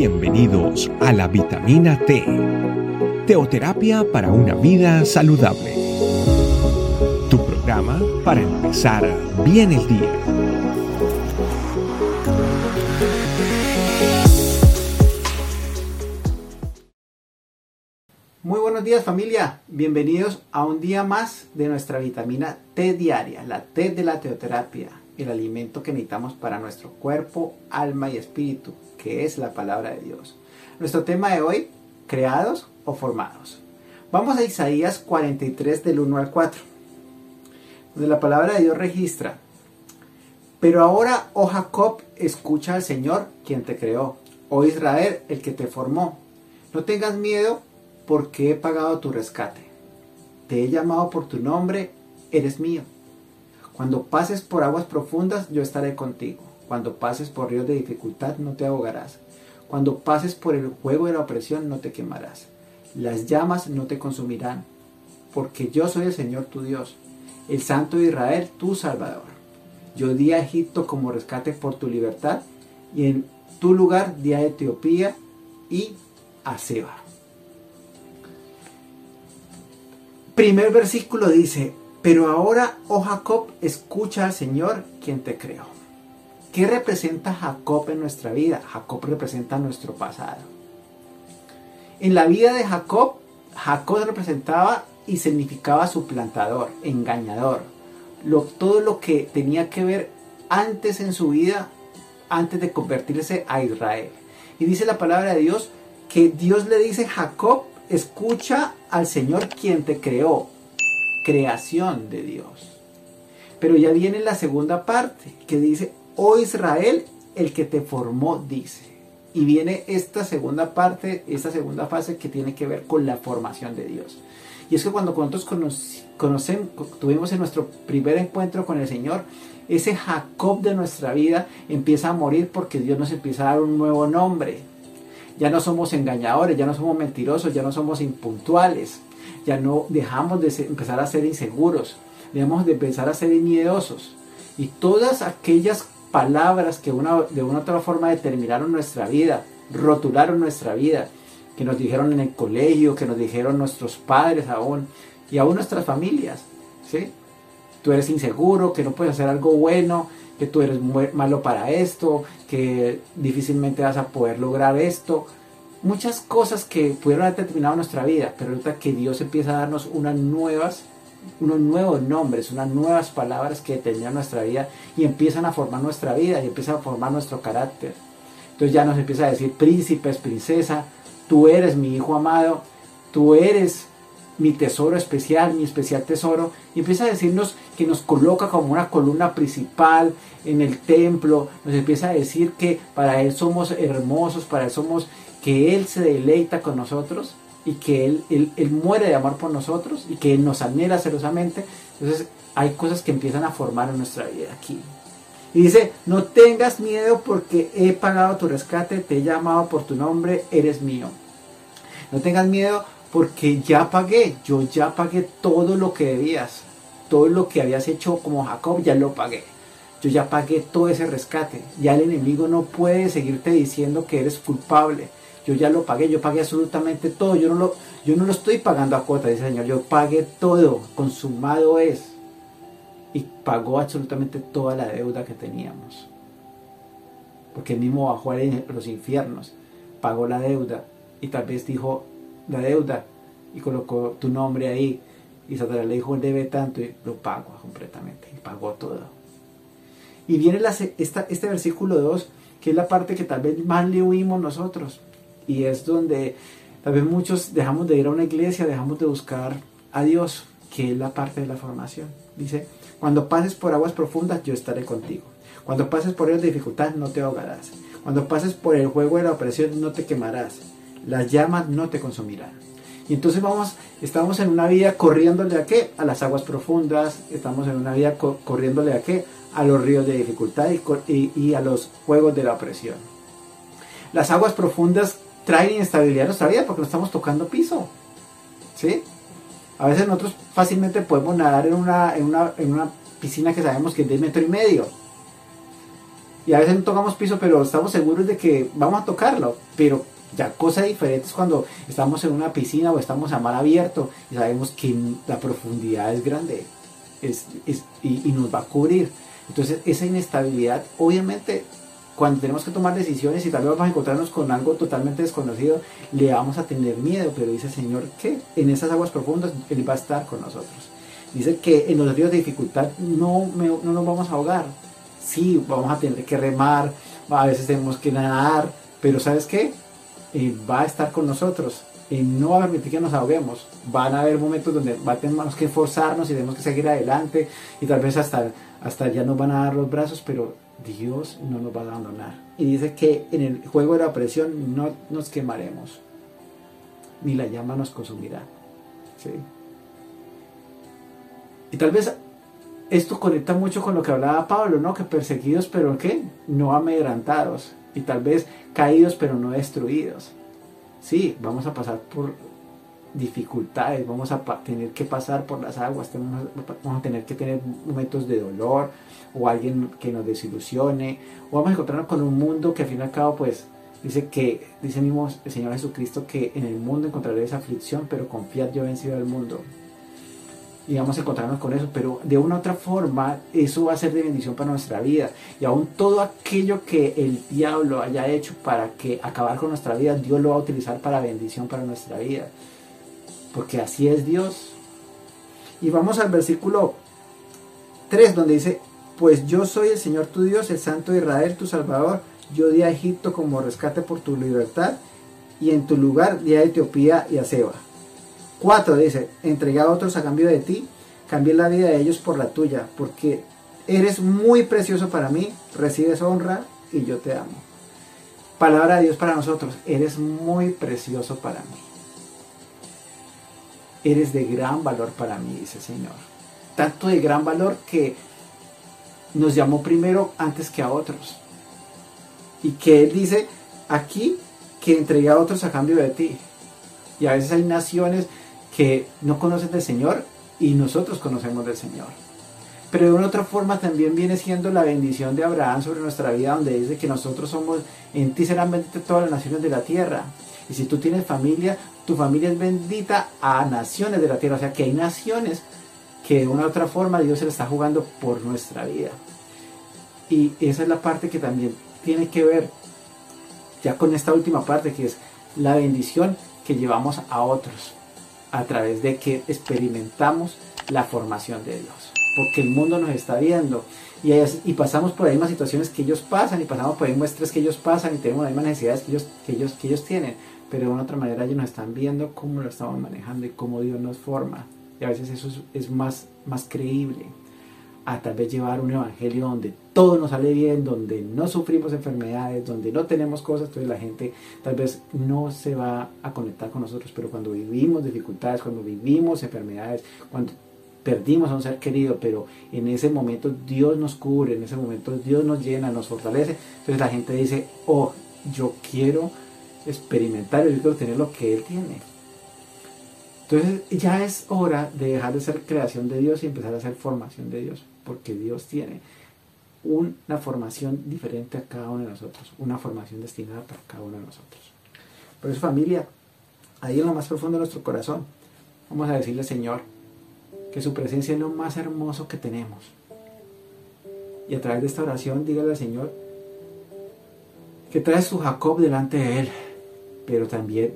Bienvenidos a la vitamina T, teoterapia para una vida saludable. Tu programa para empezar bien el día. Muy buenos días familia, bienvenidos a un día más de nuestra vitamina T diaria, la T de la teoterapia, el alimento que necesitamos para nuestro cuerpo, alma y espíritu que es la palabra de Dios. Nuestro tema de hoy, creados o formados. Vamos a Isaías 43 del 1 al 4, donde la palabra de Dios registra, pero ahora, oh Jacob, escucha al Señor, quien te creó, oh Israel, el que te formó. No tengas miedo, porque he pagado tu rescate. Te he llamado por tu nombre, eres mío. Cuando pases por aguas profundas, yo estaré contigo. Cuando pases por ríos de dificultad no te ahogarás. Cuando pases por el fuego de la opresión no te quemarás. Las llamas no te consumirán. Porque yo soy el Señor tu Dios, el Santo de Israel tu Salvador. Yo di a Egipto como rescate por tu libertad y en tu lugar di a Etiopía y a Seba. Primer versículo dice, pero ahora, oh Jacob, escucha al Señor quien te creó. ¿Qué representa Jacob en nuestra vida? Jacob representa nuestro pasado. En la vida de Jacob, Jacob representaba y significaba suplantador, engañador. todo lo que tenía que ver antes en su vida, antes de convertirse a Israel. Y dice la palabra de Dios que Dios le dice, Jacob, escucha al Señor quien te creó. Creación de Dios. Pero ya viene la segunda parte, que dice, oh Israel, el que te formó, dice. Y viene esta segunda parte, esta segunda fase que tiene que ver con la formación de Dios. Y es que cuando nosotros conocemos, tuvimos en nuestro primer encuentro con el Señor, ese Jacob de nuestra vida empieza a morir porque Dios nos empieza a dar un nuevo nombre. Ya no somos engañadores, ya no somos mentirosos, ya no somos impuntuales, ya no dejamos de empezar a ser inseguros, dejamos de empezar a ser miedosos. Y todas aquellas palabras que de una u otra forma determinaron nuestra vida, rotularon nuestra vida, que nos dijeron en el colegio, que nos dijeron nuestros padres aún, y aún nuestras familias, ¿sí? Tú eres inseguro, que no puedes hacer algo bueno, que tú eres malo para esto, que difícilmente vas a poder lograr esto. Muchas cosas que pudieron haber determinado nuestra vida, pero ahorita que Dios empieza a darnos unas nuevas unos nuevos nombres, unas nuevas palabras que determinan nuestra vida y empiezan a formar nuestra vida y empiezan a formar nuestro carácter. Entonces ya nos empieza a decir príncipes, princesa, tú eres mi hijo amado, tú eres mi tesoro especial, mi especial tesoro, y empieza a decirnos que nos coloca como una columna principal en el templo, nos empieza a decir que para Él somos hermosos, para Él somos, que Él se deleita con nosotros, y que él, él, muere de amor por nosotros y que Él nos anhela celosamente. Entonces hay cosas que empiezan a formar en nuestra vida aquí. Y dice, no tengas miedo porque he pagado tu rescate, te he llamado por tu nombre, eres mío. No tengas miedo porque ya pagué, yo ya pagué todo lo que debías, todo lo que habías hecho como Jacob, ya lo pagué. Yo ya pagué todo ese rescate. Ya el enemigo no puede seguirte diciendo que eres culpable yo ya lo pagué, yo pagué absolutamente todo, yo no lo, yo no lo estoy pagando a cuota, dice el Señor, yo pagué todo, consumado es. Y pagó absolutamente toda la deuda que teníamos. Porque él mismo bajó a los infiernos, pagó la deuda y tal vez dijo la deuda y colocó tu nombre ahí. Y Satanás le dijo, él debe tanto y lo pago completamente. Y pagó todo. Y viene este versículo 2, que es la parte que tal vez más le oímos nosotros y es donde tal vez muchos dejamos de ir a una iglesia, dejamos de buscar a Dios, que es la parte de la formación. Dice, cuando pases por aguas profundas, yo estaré contigo. Cuando pases por el de dificultad, no te ahogarás. Cuando pases por el juego de la opresión, no te quemarás. Las llamas no te consumirán. Y entonces vamos, estamos en una vida corriéndole a qué? A las aguas profundas, estamos en una vida corriéndole a qué? A los ríos de dificultad y, y a los juegos de la opresión. Las aguas profundas traen inestabilidad a nuestra vida porque no estamos tocando piso. ¿Sí? A veces nosotros fácilmente podemos nadar en una, en una, piscina que sabemos que es de metro y medio. Y a veces no tocamos piso, pero estamos seguros de que vamos a tocarlo. Pero ya cosa diferente es cuando estamos en una piscina o estamos a mar abierto y sabemos que la profundidad es grande es, y, y nos va a cubrir. Entonces esa inestabilidad, obviamente, cuando tenemos que tomar decisiones y tal vez vamos a encontrarnos con algo totalmente desconocido, le vamos a tener miedo, pero dice el Señor que en esas aguas profundas Él va a estar con nosotros. Dice que en los ríos de dificultad no, no nos vamos a ahogar. Sí, vamos a tener que remar, a veces tenemos que nadar, pero ¿sabes qué? Eh, va a estar con nosotros no va a permitir que nos ahoguemos. Van a haber momentos donde va a tener que esforzarnos y tenemos que seguir adelante y tal vez hasta, hasta ya nos van a dar los brazos, pero Dios no nos va a abandonar. Y dice que en el juego de la presión no nos quemaremos, ni la llama nos consumirá. ¿sí? Y tal vez esto conecta mucho con lo que hablaba Pablo, ¿no? Que perseguidos, pero ¿qué? No amedrantados. Y tal vez caídos, pero no destruidos. Sí, vamos a pasar por dificultades, vamos a tener que pasar por las aguas, vamos a tener que tener momentos de dolor o alguien que nos desilusione, o vamos a encontrarnos con un mundo que al fin y al cabo pues dice que, dice mismo el Señor Jesucristo que en el mundo encontraréis aflicción, pero confiad yo he vencido al mundo y vamos a encontrarnos con eso, pero de una u otra forma eso va a ser de bendición para nuestra vida. Y aún todo aquello que el diablo haya hecho para que acabar con nuestra vida, Dios lo va a utilizar para bendición para nuestra vida. Porque así es Dios. Y vamos al versículo 3 donde dice, pues yo soy el Señor tu Dios, el Santo de Israel, tu Salvador. Yo di a Egipto como rescate por tu libertad y en tu lugar di a Etiopía y a Seba. 4 dice, entregué a otros a cambio de ti, cambié la vida de ellos por la tuya, porque eres muy precioso para mí, recibes honra y yo te amo. Palabra de Dios para nosotros, eres muy precioso para mí. Eres de gran valor para mí, dice el Señor. Tanto de gran valor que nos llamó primero antes que a otros. Y que Él dice aquí que entregué a otros a cambio de ti. Y a veces hay naciones que no conocen del Señor y nosotros conocemos del Señor. Pero de una otra forma también viene siendo la bendición de Abraham sobre nuestra vida, donde dice que nosotros somos, en ti serán benditas todas las naciones de la tierra. Y si tú tienes familia, tu familia es bendita a naciones de la tierra. O sea que hay naciones que de una u otra forma Dios se le está jugando por nuestra vida. Y esa es la parte que también tiene que ver ya con esta última parte, que es la bendición que llevamos a otros a través de que experimentamos la formación de Dios. Porque el mundo nos está viendo y, pasamos por las mismas situaciones que ellos pasan y pasamos por mismas estrés que ellos pasan y tenemos las mismas necesidades que ellos, que ellos, que ellos tienen. Pero de una otra manera ellos nos están viendo cómo lo estamos manejando y cómo Dios nos forma. Y a veces eso es, es más, más creíble a tal vez llevar un evangelio donde todo nos sale bien, donde no sufrimos enfermedades, donde no tenemos cosas, entonces la gente tal vez no se va a conectar con nosotros, pero cuando vivimos dificultades, cuando vivimos enfermedades, cuando perdimos a un ser querido, pero en ese momento Dios nos cubre, en ese momento Dios nos llena, nos fortalece, entonces la gente dice, oh, yo quiero experimentar, yo quiero tener lo que Él tiene. Entonces ya es hora de dejar de ser creación de Dios y empezar a ser formación de Dios, porque Dios tiene una formación diferente a cada uno de nosotros, una formación destinada para cada uno de nosotros. Por eso familia, ahí en lo más profundo de nuestro corazón, vamos a decirle Señor que su presencia es lo más hermoso que tenemos. Y a través de esta oración dígale al Señor que trae su Jacob delante de Él, pero también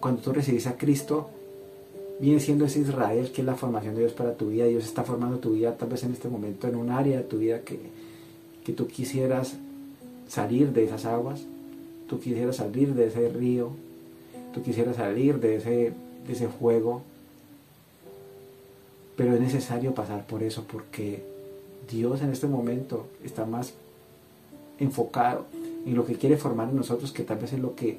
cuando tú recibes a Cristo, viene siendo ese Israel que es la formación de Dios para tu vida. Dios está formando tu vida tal vez en este momento en un área de tu vida que, que tú quisieras salir de esas aguas, tú quisieras salir de ese río, tú quisieras salir de ese, de ese juego. Pero es necesario pasar por eso porque Dios en este momento está más enfocado en lo que quiere formar en nosotros que tal vez es lo que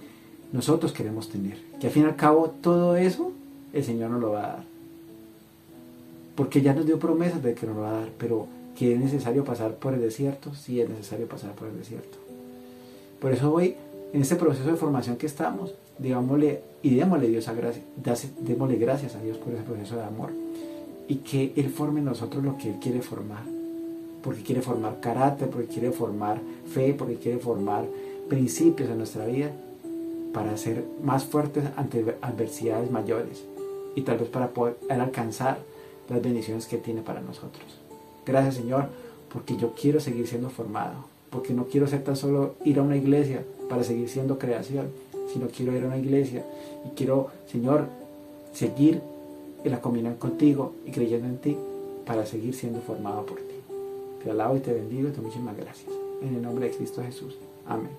nosotros queremos tener. Que al fin y al cabo todo eso el Señor nos lo va a dar. Porque ya nos dio promesas de que nos lo va a dar, pero que es necesario pasar por el desierto, sí es necesario pasar por el desierto. Por eso hoy, en este proceso de formación que estamos, digámosle y démosle, Dios a gracia, démosle gracias a Dios por ese proceso de amor y que Él forme en nosotros lo que Él quiere formar. Porque quiere formar carácter, porque quiere formar fe, porque quiere formar principios en nuestra vida para ser más fuertes ante adversidades mayores y tal vez para poder alcanzar las bendiciones que tiene para nosotros. Gracias Señor, porque yo quiero seguir siendo formado, porque no quiero ser tan solo ir a una iglesia para seguir siendo creación, sino quiero ir a una iglesia y quiero, Señor, seguir en la comunión contigo y creyendo en ti para seguir siendo formado por ti. Te alabo y te bendigo y te muchísimas gracias. En el nombre de Cristo Jesús. Amén.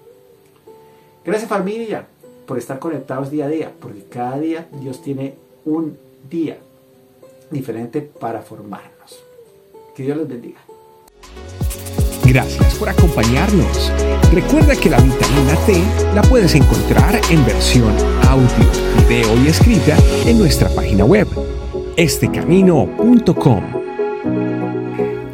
Gracias familia por estar conectados día a día, porque cada día Dios tiene un día diferente para formarnos. Que Dios los bendiga. Gracias por acompañarnos. Recuerda que la vitamina T la puedes encontrar en versión audio, video y escrita en nuestra página web, estecamino.com.